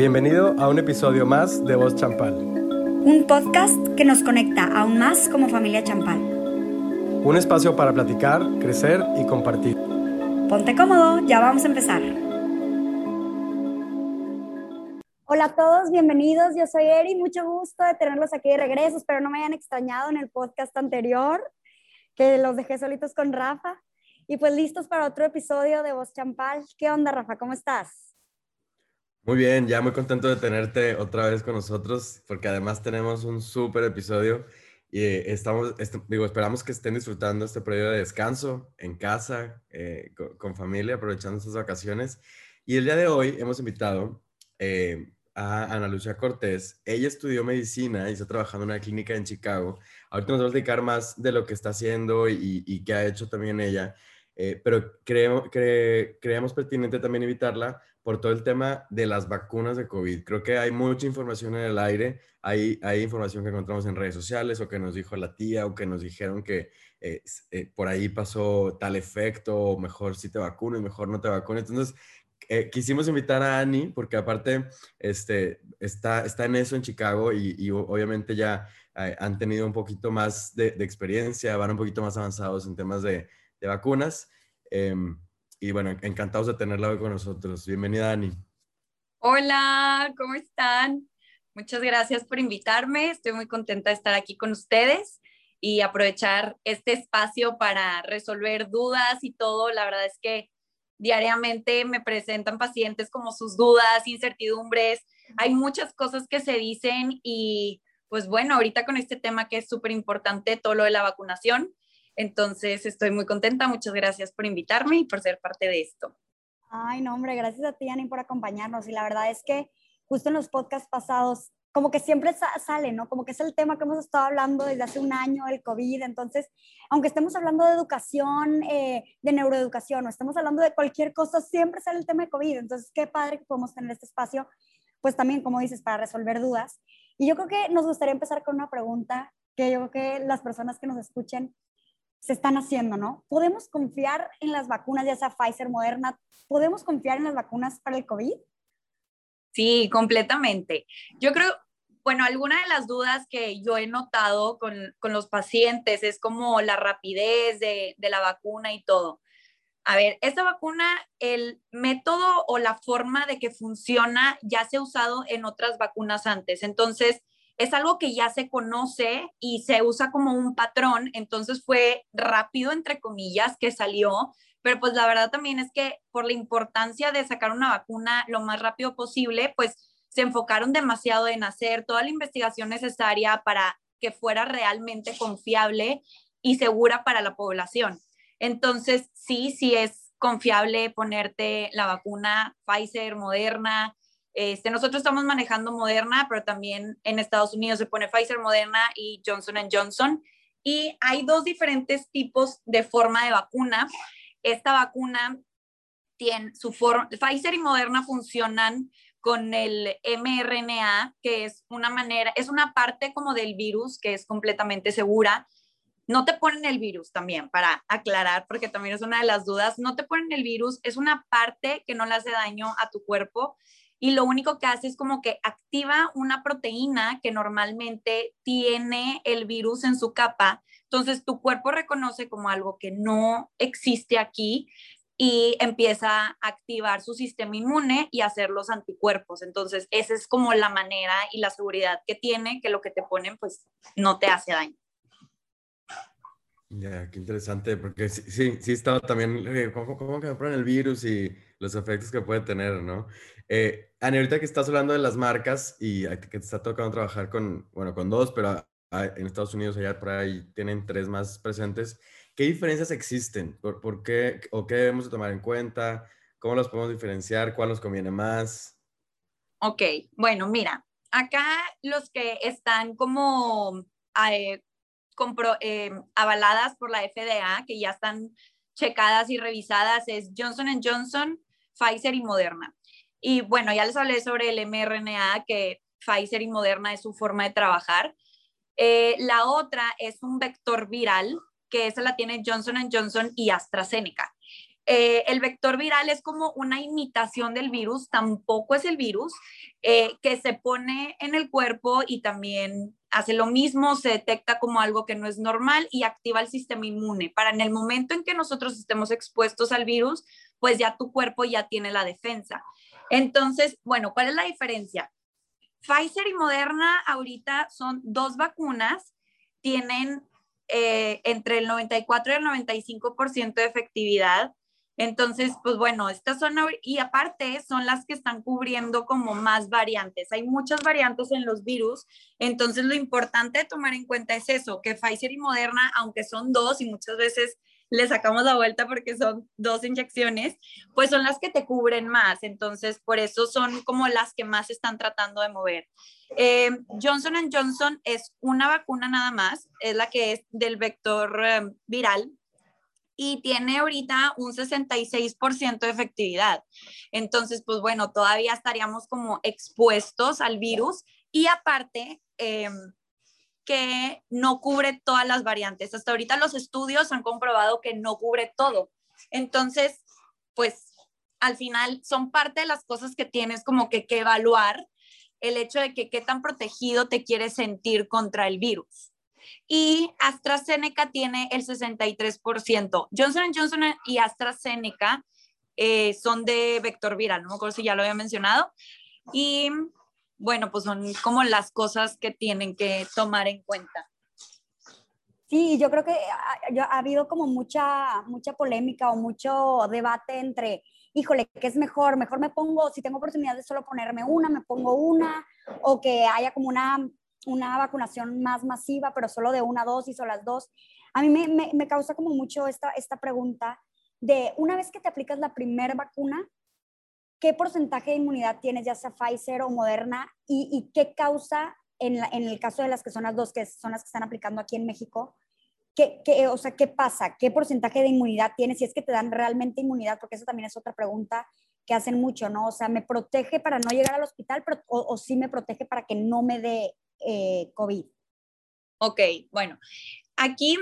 Bienvenido a un episodio más de Voz Champal. Un podcast que nos conecta aún más como familia Champal. Un espacio para platicar, crecer y compartir. Ponte cómodo, ya vamos a empezar. Hola a todos, bienvenidos. Yo soy Eri, mucho gusto de tenerlos aquí de regreso. Espero no me hayan extrañado en el podcast anterior, que los dejé solitos con Rafa. Y pues listos para otro episodio de Voz Champal. ¿Qué onda, Rafa? ¿Cómo estás? Muy bien, ya muy contento de tenerte otra vez con nosotros, porque además tenemos un súper episodio y eh, estamos, digo, esperamos que estén disfrutando este periodo de descanso en casa, eh, con, familia, aprovechando estas vacaciones. Y el día de hoy hemos invitado eh, a Ana Lucia Cortés. Ella estudió medicina y está trabajando en una clínica en Chicago. Ahorita nos va a explicar más de lo que está haciendo y, y qué ha hecho también ella. pero creemos, creemos pertinente también invitarla por todo el tema de las vacunas de COVID. Creo que hay mucha información en el aire, hay, hay información que encontramos en redes sociales o que nos dijo la tía o que nos dijeron que eh, eh, por ahí pasó tal efecto o mejor si te vacunas, mejor no te vacunas. Entonces, eh, quisimos invitar a Ani porque aparte este, está, está en eso en Chicago y, obviamente ya han tenido un poquito más de, experiencia, van un poquito más avanzados en temas de, de vacunas. Y bueno, encantados de tenerla hoy con nosotros. Bienvenida, Dani. Hola, ¿cómo están? Muchas gracias por invitarme. Estoy muy contenta de estar aquí con ustedes y aprovechar este espacio para resolver dudas y todo. La verdad es que diariamente me presentan pacientes como sus dudas, incertidumbres. Hay muchas cosas que se dicen y pues bueno, ahorita con este tema que es súper importante, todo lo de la vacunación, entonces, estoy muy contenta. Muchas gracias por invitarme y por ser parte de esto. Ay, no, hombre, gracias a ti, Ani, por acompañarnos. Y la verdad es que justo en los podcasts pasados, como que siempre sale, ¿no? Como que es el tema que hemos estado hablando desde hace un año, el COVID. Entonces, aunque estemos hablando de educación, eh, de neuroeducación, o estemos hablando de cualquier cosa, siempre sale el tema de COVID. Entonces, qué padre que podemos tener este espacio, pues también, como dices, para resolver dudas. Y yo creo que nos gustaría empezar con una pregunta que yo creo que las personas que nos escuchen se están haciendo, ¿no? ¿Podemos confiar en las vacunas, ya sea Pfizer, Moderna? ¿Podemos confiar en las vacunas para el COVID? Sí, completamente. Yo creo, bueno, alguna de las dudas que yo he notado con, los pacientes es como la rapidez de, de la vacuna y todo. A ver, esta vacuna, el método o la forma de que funciona ya se ha usado en otras vacunas antes. Entonces, es algo que ya se conoce y se usa como un patrón, entonces fue rápido, entre comillas, que salió, pero pues la verdad también es que por la importancia de sacar una vacuna lo más rápido posible, pues se enfocaron demasiado en hacer toda la investigación necesaria para que fuera realmente confiable y segura para la población. Entonces, sí, sí es confiable ponerte la vacuna Pfizer, Moderna, este, nosotros estamos manejando Moderna, pero también en Estados Unidos se pone Pfizer, Moderna y Johnson Johnson. Y hay dos diferentes tipos de forma de vacuna. Esta vacuna tiene su forma, Pfizer y Moderna funcionan con el mRNA, que es una manera, es una parte como del virus que es completamente segura. No te ponen el virus también, para aclarar, porque también es una de las dudas. No te ponen el virus, es una parte que no le hace daño a tu cuerpo y lo único que hace es como que activa una proteína que normalmente tiene el virus en su capa. Entonces tu cuerpo reconoce como algo que no existe aquí y empieza a activar su sistema inmune y hacer los anticuerpos. Entonces esa es como la manera y la seguridad que tiene que lo que te ponen pues no te hace daño. Ya, qué interesante, porque sí, sí, sí estaba también, eh, ¿cómo, que me ponen el virus y los efectos que puede tener, no? Eh, Ani, ahorita que estás hablando de las marcas y que te está tocando trabajar con, bueno, con dos, pero en Estados Unidos allá por ahí tienen tres más presentes, ¿qué diferencias existen? ¿Por, por qué o qué debemos de tomar en cuenta? ¿Cómo los podemos diferenciar? ¿Cuál nos conviene más? Ok, bueno, mira, acá los que están como... Eh, eh, avaladas por la FDA, que ya están checadas y revisadas, es Johnson Johnson, Pfizer y Moderna. Y bueno, ya les hablé sobre el mRNA, que Pfizer y Moderna es su forma de trabajar. Eh, la otra es un vector viral, que esa la tiene Johnson Johnson y AstraZeneca. eh, el vector viral es como una imitación del virus, tampoco es el virus, eh, que se pone en el cuerpo y también hace lo mismo, se detecta como algo que no es normal y activa el sistema inmune para en el momento en que nosotros estemos expuestos al virus, pues ya tu cuerpo ya tiene la defensa. Entonces, bueno, ¿cuál es la diferencia? Pfizer y Moderna ahorita son dos vacunas, tienen eh, entre el 94 y el 95% de efectividad. Entonces, pues bueno, estas son, y aparte son las que están cubriendo como más variantes. Hay muchas variantes en los virus, entonces lo importante de tomar en cuenta es eso, que Pfizer y Moderna, aunque son dos y muchas veces le sacamos la vuelta porque son dos inyecciones, pues son las que te cubren más. Entonces, por eso son como las que más están tratando de mover. Eh, Johnson Johnson es una vacuna nada más, es la que es del vector eh, viral, y tiene ahorita un 66% de efectividad. Entonces, pues bueno, todavía estaríamos como expuestos al virus y aparte em, que no cubre todas las variantes. Hasta ahorita los estudios han comprobado que no cubre todo. Entonces, pues al final son parte de las cosas que tienes como que, que evaluar el hecho de que qué tan protegido te quieres sentir contra el virus y AstraZeneca tiene el 63%. Johnson Johnson y AstraZeneca eh, son de vector viral, no me acuerdo si ya lo había mencionado. Y bueno, pues son como las cosas que tienen que tomar en cuenta. Sí, yo creo que ha, ha, habido como mucha, mucha polémica o mucho debate entre, híjole, ¿qué es mejor? Mejor me pongo, si tengo oportunidad de solo ponerme una, me pongo una, o que haya como una una vacunación más masiva, pero solo de una dosis o las dos. A mí me, me, causa como mucho esta, esta pregunta de una vez que te aplicas la primera vacuna, ¿qué porcentaje de inmunidad tienes, ya sea Pfizer o Moderna? ¿Y, y qué causa en, en, el caso de las que son las dos, que son las que están aplicando aquí en México? ¿Qué, qué, o sea, ¿qué pasa? ¿Qué porcentaje de inmunidad tienes? Si es que te dan realmente inmunidad, porque eso también es otra pregunta que hacen mucho, ¿no? O sea, ¿me protege para no llegar al hospital pero, o, o sí me protege para que no me dé eh, COVID? Ok, bueno, aquí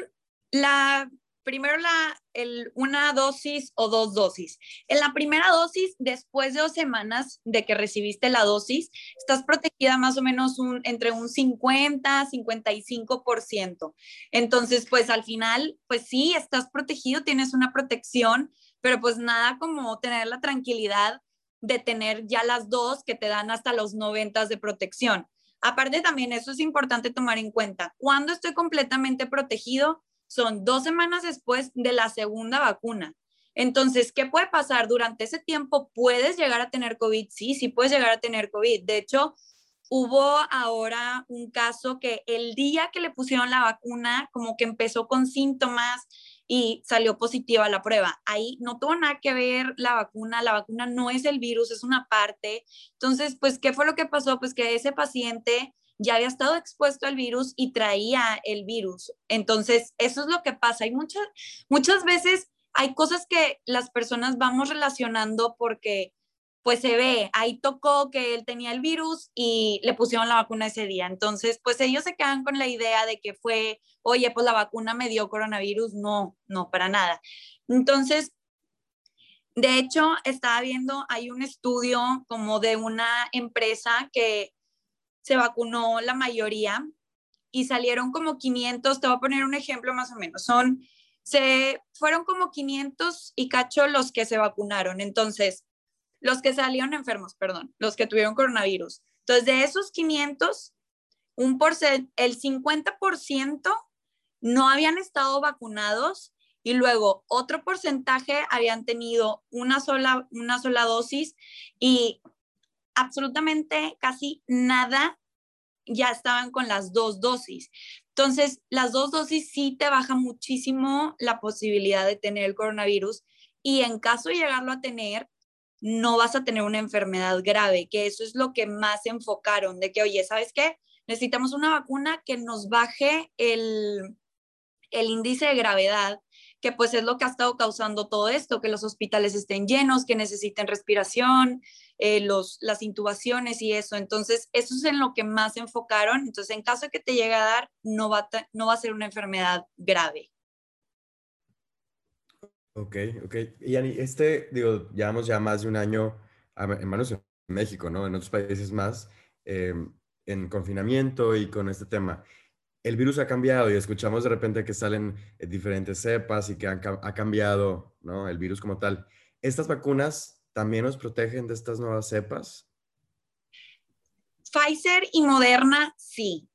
la, primero la, el, una dosis o dos dosis. En la primera dosis, después de dos semanas de que recibiste la dosis, estás protegida más o menos un, entre un 50, 55%. Entonces, pues al final, pues sí, estás protegido, tienes una protección, pero pues nada como tener la tranquilidad de tener ya las dos que te dan hasta los 90 de protección. Aparte también, eso es importante tomar en cuenta. Cuando estoy completamente protegido, son dos semanas después de la segunda vacuna. Entonces, ¿qué puede pasar? Durante ese tiempo puedes llegar a tener COVID. Sí, sí puedes llegar a tener COVID. De hecho, hubo ahora un caso que el día que le pusieron la vacuna, como que empezó con síntomas y salió positiva la prueba. Ahí no tuvo nada que ver la vacuna, la vacuna no es el virus, es una parte. Entonces, pues, ¿qué fue lo que pasó? Pues que ese paciente ya había estado expuesto al virus y traía el virus. Entonces, eso es lo que pasa. Hay muchas, muchas veces hay cosas que las personas vamos relacionando porque pues se ve, ahí tocó que él tenía el virus y le pusieron la vacuna ese día. Entonces, pues ellos se quedan con la idea de que fue, oye, pues la vacuna me dio coronavirus. No, no, para nada. Entonces, de hecho, estaba viendo, hay un estudio como de una empresa que se vacunó la mayoría y salieron como 500, te voy a poner un ejemplo más o menos, son, se fueron como 500 y cacho los que se vacunaron. Entonces, los que salieron enfermos, perdón, los que tuvieron coronavirus. Entonces, de esos 500, un el 50% no habían estado vacunados y luego otro porcentaje habían tenido una sola, una sola dosis y absolutamente casi nada ya estaban con las dos dosis. Entonces, las dos dosis sí te baja muchísimo la posibilidad de tener el coronavirus y en caso de llegarlo a tener, no vas a tener una enfermedad grave, que eso es lo que más enfocaron, de que, oye, ¿sabes qué? Necesitamos una vacuna que nos baje el, el índice de gravedad, que pues es lo que ha estado causando todo esto, que los hospitales estén llenos, que necesiten respiración, eh, los, las intubaciones y eso. Entonces, eso es en lo que más enfocaron. Entonces, en caso de que te llegue a dar, no va, no va a ser una enfermedad grave. Ok, ok. Y Ani, este, digo, llevamos ya más de un año, en manos en México, ¿no? En otros países más, em, en confinamiento y con este tema. El virus ha cambiado y escuchamos de repente que salen eh, diferentes cepas y que ha cambiado, ¿no? El virus como tal. ¿Estas vacunas también nos protegen de estas nuevas cepas? Pfizer y Moderna, sí.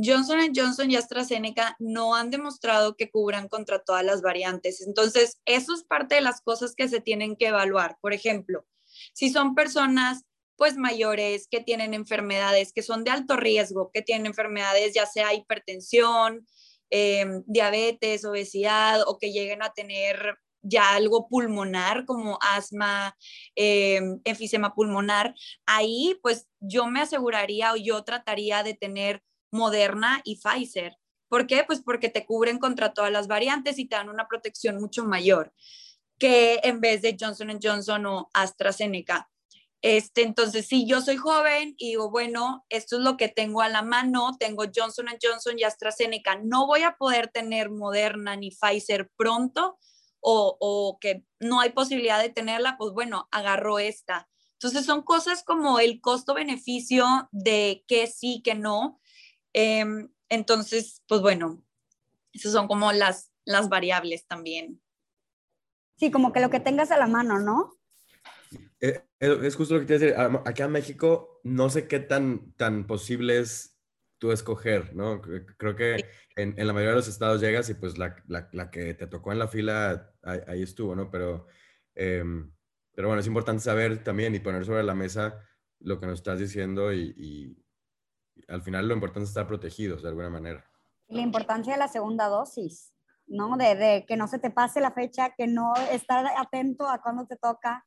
Johnson Johnson y AstraZeneca no han demostrado que cubran contra todas las variantes. Entonces, eso es parte de las cosas que se tienen que evaluar. Por ejemplo, si son personas pues mayores que tienen enfermedades que son de alto riesgo, que tienen enfermedades ya sea hipertensión, em, diabetes, obesidad o que lleguen a tener ya algo pulmonar como asma, em, enfisema pulmonar, ahí pues yo me aseguraría o yo trataría de tener Moderna y Pfizer. ¿Por qué? Pues porque te cubren contra todas las variantes y te dan una protección mucho mayor que en vez de Johnson Johnson o AstraZeneca. Este, entonces, si yo soy joven y digo, bueno, esto es lo que tengo a la mano, tengo Johnson Johnson y AstraZeneca, no voy a poder tener Moderna ni Pfizer pronto o, o que no hay posibilidad de tenerla, pues bueno, agarro esta. Entonces, son cosas como el costo-beneficio de que sí, que no. Em, entonces, pues bueno, esas son como las, las variables también. Sí, como que lo que tengas a la mano, ¿no? Eh, eh, es justo lo que te iba a decir. Acá en México no sé qué tan, tan posible es tú escoger, ¿no? Creo que en, en la mayoría de los estados llegas y pues la, la, la que te tocó en la fila ahí, estuvo, ¿no? Pero, em, pero bueno, es importante saber también y poner sobre la mesa lo que nos estás diciendo y, y al final lo importante es estar protegidos de alguna manera. La importancia de la segunda dosis, ¿no? De, de que no se te pase la fecha, que no estar atento a cuándo te toca.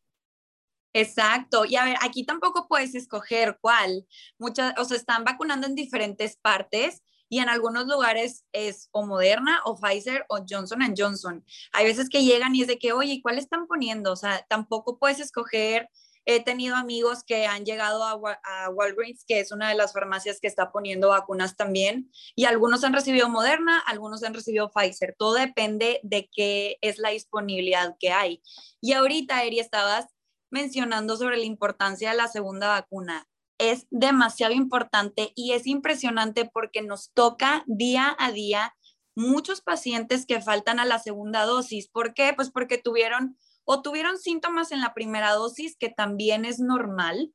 Exacto. Y a ver, aquí tampoco puedes escoger cuál. Muchas, o sea, están vacunando en diferentes partes y en algunos lugares es o Moderna o Pfizer o Johnson Johnson. Hay veces que llegan y es de que, oye, ¿cuál están poniendo? O sea, tampoco puedes escoger. He tenido amigos que han llegado a, Walgreens, que es una de las farmacias que está poniendo vacunas también, y algunos han recibido Moderna, algunos han recibido Pfizer. Todo depende de qué es la disponibilidad que hay. Y ahorita, Eri, estabas mencionando sobre la importancia de la segunda vacuna. Es demasiado importante y es impresionante porque nos toca día a día muchos pacientes que faltan a la segunda dosis. ¿Por qué? Pues porque tuvieron o tuvieron síntomas en la primera dosis, que también es normal,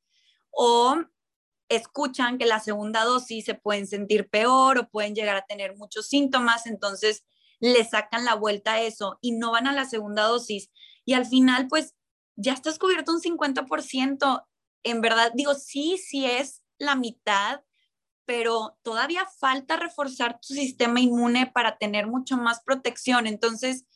o escuchan que la segunda dosis se pueden sentir peor o pueden llegar a tener muchos síntomas, entonces le sacan la vuelta a eso y no van a la segunda dosis. Y al final, pues ya estás cubierto un 50%. En verdad, digo, sí, sí es la mitad, pero todavía falta reforzar tu sistema inmune para tener mucho más protección. Entonces,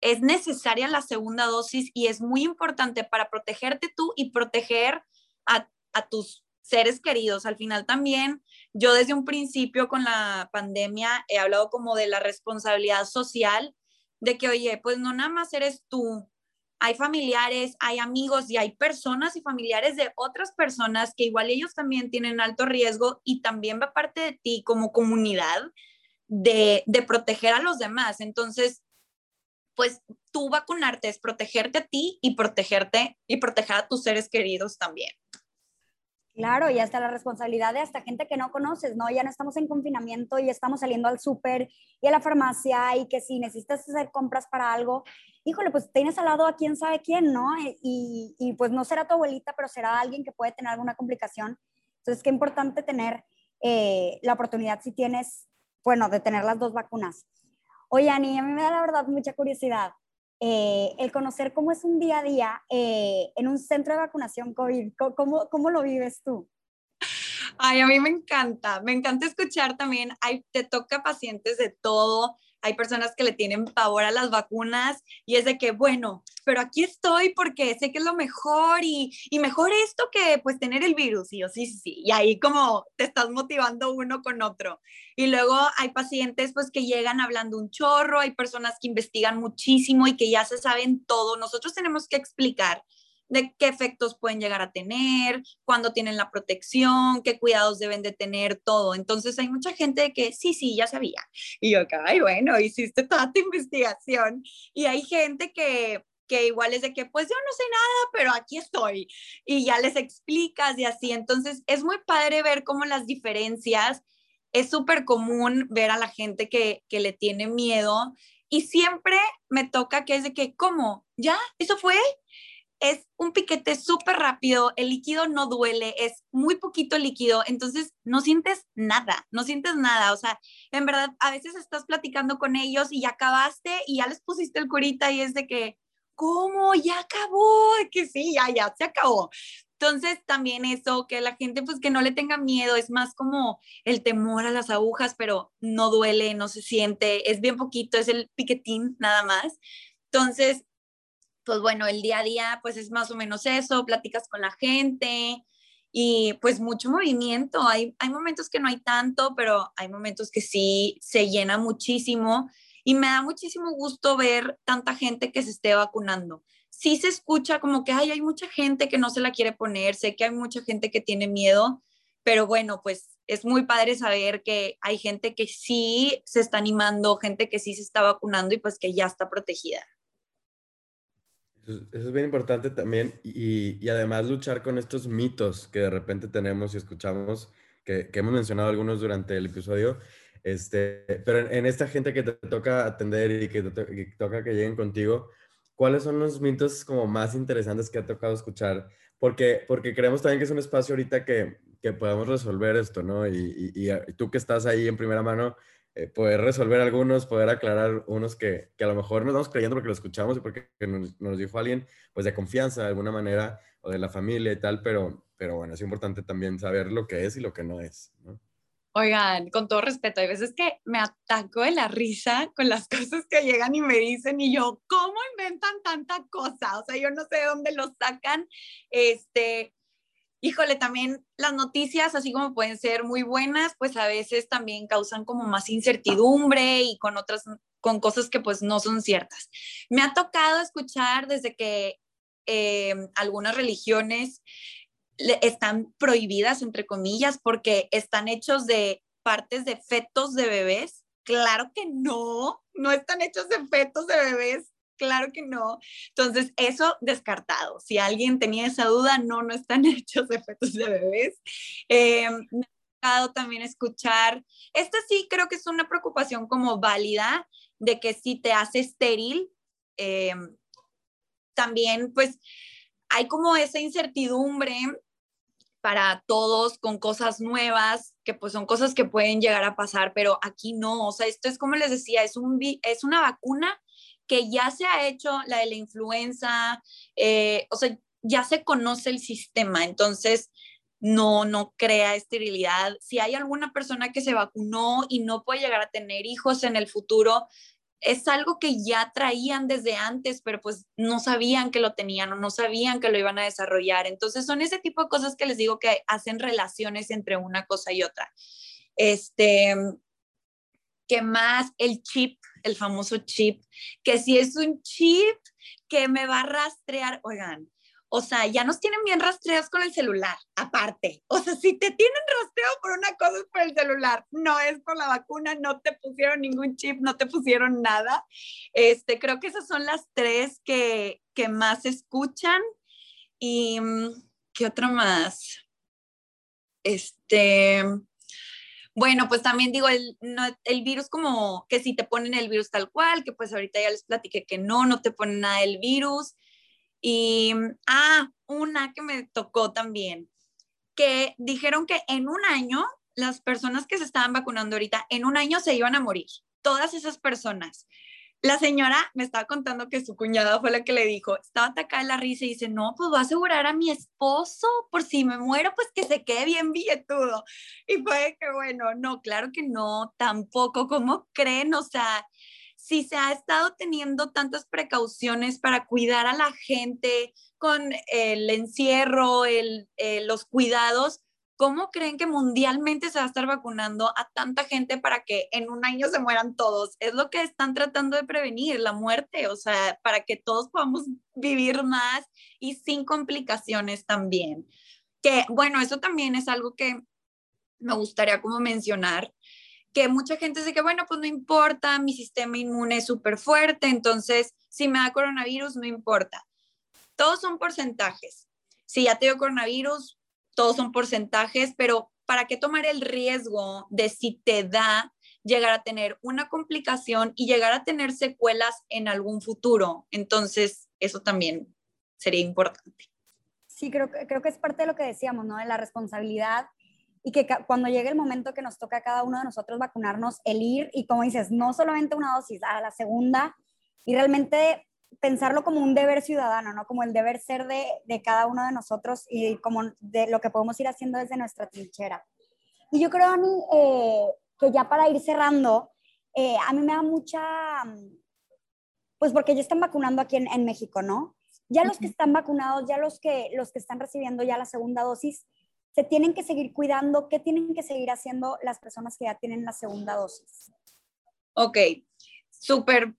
es necesaria la segunda dosis y es muy importante para protegerte tú y proteger a, a tus seres queridos. Al final también, yo desde un principio con la pandemia he hablado como de la responsabilidad social, de que, oye, pues no nada más eres tú, hay familiares, hay amigos y hay personas y familiares de otras personas que igual ellos también tienen alto riesgo y también va parte de ti como comunidad de, de proteger a los demás. Entonces, pues tú vacunarte es protegerte a ti y protegerte y proteger a tus seres queridos también. Claro, y hasta la responsabilidad de hasta gente que no conoces, ¿no? Ya no estamos en confinamiento y estamos saliendo al súper y a la farmacia y que si necesitas hacer compras para algo, híjole, pues tienes al lado a quién sabe quién, ¿no? Y, y pues no será tu abuelita, pero será alguien que puede tener alguna complicación. Entonces, qué importante tener eh, la oportunidad si tienes, bueno, de tener las dos vacunas. Oye, Ani, a mí me da la verdad mucha curiosidad. Eh, el conocer cómo es un día a día eh, en un centro de vacunación COVID. ¿Cómo, ¿Cómo, lo vives tú? Ay, a mí me encanta, me encanta escuchar también, hay, te toca pacientes de todo, hay personas que le tienen pavor a las vacunas y es de que, bueno, pero aquí estoy porque sé que es lo mejor y, y mejor esto que pues tener el virus. Y yo, sí, sí, sí. Y ahí como te estás motivando uno con otro. Y luego hay pacientes pues que llegan hablando un chorro, hay personas que investigan muchísimo y que ya se saben todo. Nosotros tenemos que explicar de qué efectos pueden llegar a tener, cuándo tienen la protección, qué cuidados deben de tener, todo. Entonces hay mucha gente que sí, sí, ya sabía. Y yo, ay, bueno, hiciste toda tu investigación. Y hay gente que que igual es de que pues yo no sé nada, pero aquí estoy y ya les explicas y así. Entonces es muy padre ver cómo las diferencias, es súper común ver a la gente que, que le tiene miedo y siempre me toca que es de que, ¿cómo? ¿Ya? ¿Eso fue? Es un piquete súper rápido, el líquido no duele, es muy poquito líquido, entonces no sientes nada, no sientes nada, o sea, en verdad, a veces estás platicando con ellos y ya acabaste y ya les pusiste el curita y es de que, ¿cómo? Ya acabó, que sí, ya, ya, se acabó. Entonces, también eso, que la gente pues que no le tenga miedo, es más como el temor a las agujas, pero no duele, no se siente, es bien poquito, es el piquetín nada más. Entonces, pues bueno, el día a día pues es más o menos eso, platicas con la gente y pues mucho movimiento. Hay, hay momentos que no hay tanto, pero hay momentos que sí se llena muchísimo y me da muchísimo gusto ver tanta gente que se esté vacunando. Sí se escucha como que hay mucha gente que no se la quiere poner, sé que hay mucha gente que tiene miedo, pero bueno, pues es muy padre saber que hay gente que sí se está animando, gente que sí se está vacunando y pues que ya está protegida. Eso, es bien importante también y, y, además luchar con estos mitos que de repente tenemos y escuchamos, que, que hemos mencionado algunos durante el episodio, este, pero en, esta gente que te toca atender y que toca que lleguen contigo, ¿cuáles son los mitos como más interesantes que ha tocado escuchar? Porque, porque creemos también que es un espacio ahorita que, que podemos resolver esto, ¿no? Y, y, tú que estás ahí en primera mano, eh, poder resolver algunos, poder aclarar unos que, que, a lo mejor nos estamos creyendo porque lo escuchamos y porque nos, nos, dijo alguien, pues de confianza de alguna manera, o de la familia y tal, pero, pero bueno, es importante también saber lo que es y lo que no es. Oigan, con todo respeto, hay veces que me ataco de la risa con las cosas que llegan y me dicen y yo, ¿cómo inventan tanta cosa? O sea, yo no sé de dónde lo sacan. Este, híjole, también las noticias, así como pueden ser muy buenas, pues a veces también causan como más incertidumbre y con otras, con cosas que pues no son ciertas. Me ha tocado escuchar desde que eh, algunas religiones están prohibidas, entre comillas, porque están hechos de partes de fetos de bebés. Claro que no, no están hechos de fetos de bebés. Claro que no. Entonces, eso descartado. Si alguien tenía esa duda, no, no están hechos de fetos de bebés. Eh, me ha tocado también escuchar, esta sí creo que es una preocupación como válida de que si te hace estéril, eh, también pues hay como esa incertidumbre para todos con cosas nuevas, que pues son cosas que pueden llegar a pasar, pero aquí no, o sea, esto es como les decía, es, un, es una vacuna que ya se ha hecho, la de la influenza, eh, o sea, ya se conoce el sistema, entonces no, no crea esterilidad. Si hay alguna persona que se vacunó y no puede llegar a tener hijos en el futuro, es algo que ya traían desde antes, pero pues no sabían que lo tenían o no sabían que lo iban a desarrollar. Entonces son ese tipo de cosas que les digo que hacen relaciones entre una cosa y otra. Este, ¿qué más? El chip, el famoso chip, que si es un chip que me va a rastrear, oigan, o sea, ya nos tienen bien rastreados con el celular, aparte. O sea, si te tienen rastreo por una cosa es por el celular, no es por la vacuna, no te pusieron ningún chip, no te pusieron nada. Este, creo que esas son las tres que, que más escuchan. Y, mm, ¿qué otro más? Este, bueno, pues también digo, el, el virus como que si te ponen el virus tal cual, que pues ahorita ya les platiqué que no, no te ponen nada del virus. Y, ah, una que me tocó también, que dijeron que en un año, las personas que se estaban vacunando ahorita, en un año se iban a morir, todas esas personas. La señora me estaba contando que su cuñada fue la que le dijo, estaba atacada la risa y dice, no, pues voy a asegurar a mi esposo por si me muero, pues que se quede bien billetudo. Y fue que, bueno, no, claro que no, tampoco, ¿cómo creen? O sea, si se ha estado teniendo tantas precauciones para cuidar a la gente con el encierro, el, eh, los cuidados, ¿cómo creen que mundialmente se va a estar vacunando a tanta gente para que en un año se mueran todos? Es lo que están tratando de prevenir, la muerte, o sea, para que todos podamos vivir más y sin complicaciones también. Que bueno, eso también es algo que me gustaría como mencionar, que mucha gente dice que, bueno, pues no importa, mi sistema inmune es súper fuerte, entonces si me da coronavirus, no importa. Todos son porcentajes. Si ya te dio coronavirus, todos son porcentajes, pero ¿para qué tomar el riesgo de si te da llegar a tener una complicación y llegar a tener secuelas en algún futuro? Entonces, eso también sería importante. Sí, creo, creo que es parte de lo que decíamos, ¿no? De la responsabilidad y que cuando llegue el momento que nos toca a cada uno de nosotros vacunarnos, el ir y como dices, no solamente una dosis, a la segunda y realmente pensarlo como un deber ciudadano, ¿no? Como el deber ser de, de cada uno de nosotros y como de lo que podemos ir haciendo desde nuestra trinchera. Y yo creo, Ani, eh, que ya para ir cerrando, eh, a mí me da mucha, pues porque ya están vacunando aquí en, en México, ¿no? Ya los que están vacunados, ya los que, los que están recibiendo ya la segunda dosis, se tienen que seguir cuidando? ¿Qué tienen que seguir haciendo las personas que ya tienen la segunda dosis? Ok, súper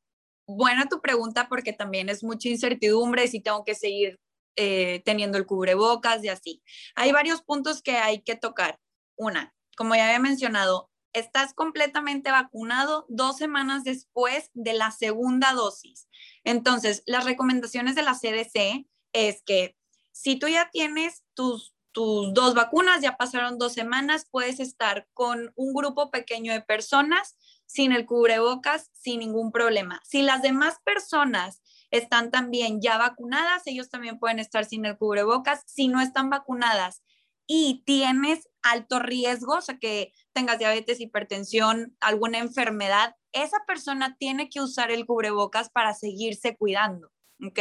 buena tu pregunta porque también es mucha incertidumbre si tengo que seguir eh, teniendo el cubrebocas y así. Hay varios puntos que hay que tocar. Una, como ya había mencionado, estás completamente vacunado dos semanas después de la segunda dosis. Entonces, las recomendaciones de la CDC es que si tú ya tienes tus tus dos vacunas, ya pasaron dos semanas, puedes estar con un grupo pequeño de personas sin el cubrebocas, sin ningún problema. Si las demás personas están también ya vacunadas, ellos también pueden estar sin el cubrebocas. Si no están vacunadas y tienes alto riesgo, o sea, que tengas diabetes, hipertensión, alguna enfermedad, esa persona tiene que usar el cubrebocas para seguirse cuidando. ¿Ok?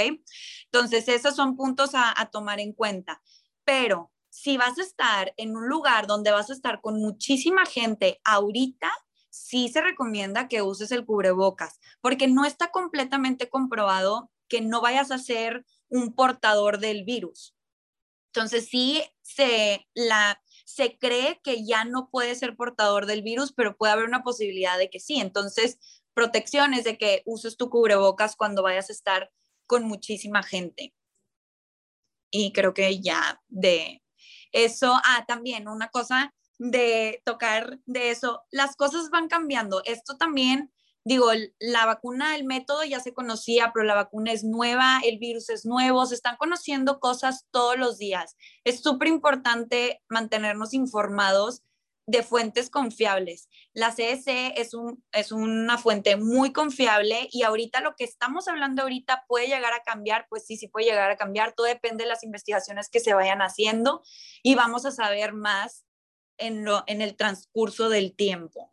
Entonces, esos son puntos a, a tomar en cuenta. Pero si vas a estar en un lugar donde vas a estar con muchísima gente ahorita, sí se recomienda que uses el cubrebocas, porque no está completamente comprobado que no vayas a ser un portador del virus. Entonces sí se, la, se cree que ya no puede ser portador del virus, pero puede haber una posibilidad de que sí. Entonces, protecciones de que uses tu cubrebocas cuando vayas a estar con muchísima gente. Y creo que ya de, eso, ah, también una cosa de tocar de eso, las cosas van cambiando. Esto también, digo, la vacuna, el método ya se conocía, pero la vacuna es nueva, el virus es nuevo, se están conociendo cosas todos los días. Es súper importante mantenernos informados de fuentes confiables. La CDC es, un, es una fuente muy confiable y ahorita lo que estamos hablando ahorita puede llegar a cambiar, pues sí, sí puede llegar a cambiar, todo depende de las investigaciones que se vayan haciendo y vamos a saber más en, lo, en el transcurso del tiempo.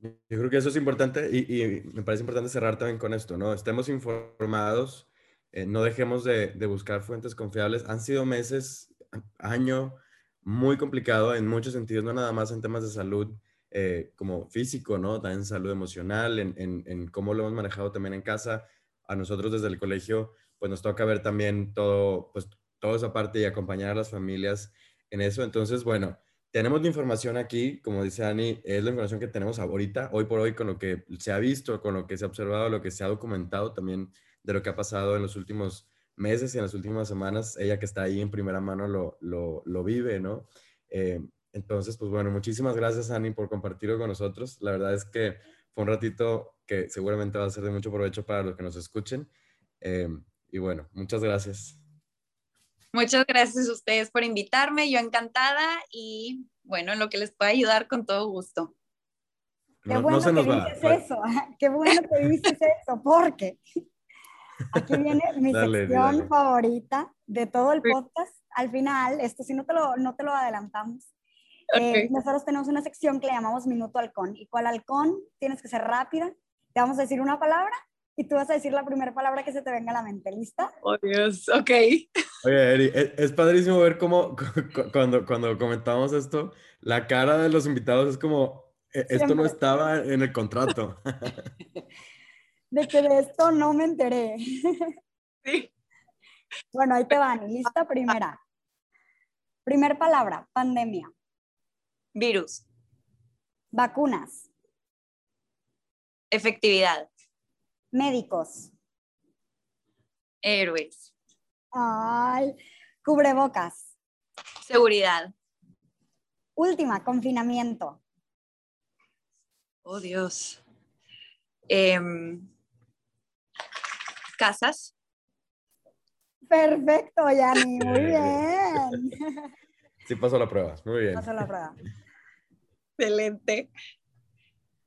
Yo creo que eso es importante y, me parece importante cerrar también con esto, ¿no? Estemos informados, eh, no dejemos de, de buscar fuentes confiables. Han sido meses, año, muy complicado en muchos sentidos, no nada más en temas de salud eh, como físico, ¿no? También en salud emocional, en, en, en, cómo lo hemos manejado también en casa. A nosotros desde el colegio, pues nos toca ver también todo, pues toda esa parte y acompañar a las familias en eso. Entonces, bueno, tenemos la información aquí, como dice Ani, es la información que tenemos ahorita, hoy por hoy, con lo que se ha visto, con lo que se ha observado, lo que se ha documentado también de lo que ha pasado en los últimos meses y en las últimas semanas, ella que está ahí en primera mano lo, lo, lo vive, ¿no? Eh, entonces, pues bueno, muchísimas gracias, Ani, por compartirlo con nosotros. La verdad es que fue un ratito que seguramente va a ser de mucho provecho para los que nos escuchen. Eh, y bueno, muchas gracias. Muchas gracias a ustedes por invitarme, yo encantada y bueno, en lo que les pueda ayudar con todo gusto. Qué bueno que dices eso, qué bueno que dices eso, porque Aquí viene mi sección favorita de todo el podcast. Al final, esto sí no te lo, no te lo adelantamos. Eh, nosotros tenemos una sección que le llamamos Minuto Halcón. Y cual halcón tienes que ser rápida. Te vamos a decir una palabra y tú vas a decir la primera palabra que se te venga a la mente. ¿Lista? Oh, Dios. Ok. Oye, Eri, es, padrísimo ver cómo cuando, cuando comentamos esto, la cara de los invitados es como, e, esto no estaba en el contrato. de que de esto no me enteré. Sí. Bueno, ahí te van. Lista primera. Primer palabra, pandemia. Virus. Vacunas. Efectividad. Médicos. Héroes. Ay, cubrebocas. Seguridad. Última, confinamiento. Oh, Dios. Em, casas. Perfecto, Yani, muy bien. Sí pasó la prueba, muy bien. Pasó la prueba. Excelente.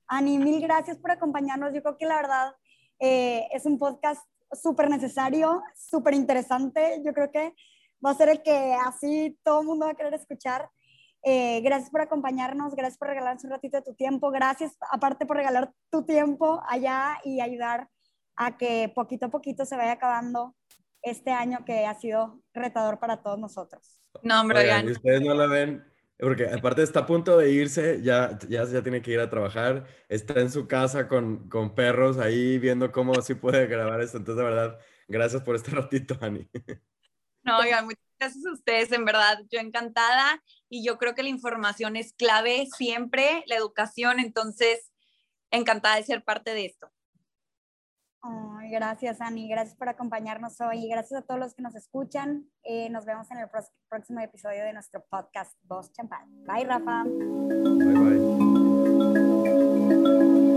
Ani, mil gracias por acompañarnos. Yo creo que la verdad eh, es un podcast súper necesario, súper interesante. Yo creo que va a ser el que así todo el mundo va a querer escuchar. Eh, gracias por acompañarnos, gracias por regalarnos un ratito de tu tiempo, gracias aparte por regalar tu tiempo allá y ayudar a que poquito a poquito se vaya acabando este año que ha sido retador para todos nosotros. No, hombre, Oigan, ustedes no la ven, porque aparte está a punto de irse, ya, ya, ya tiene que ir a trabajar, está en su casa con, con perros ahí viendo cómo sí puede grabar esto. Entonces, de verdad, gracias por este ratito, Ani. No, oigan, muchas gracias a ustedes, en verdad, yo encantada y yo creo que la información es clave siempre, la educación, entonces, encantada de ser parte de esto. Gracias, Ani. Gracias por acompañarnos hoy. Gracias a todos los que nos escuchan. Eh, nos vemos en el próximo episodio de nuestro podcast Voz Champán. Bye, Rafa. Bye, bye.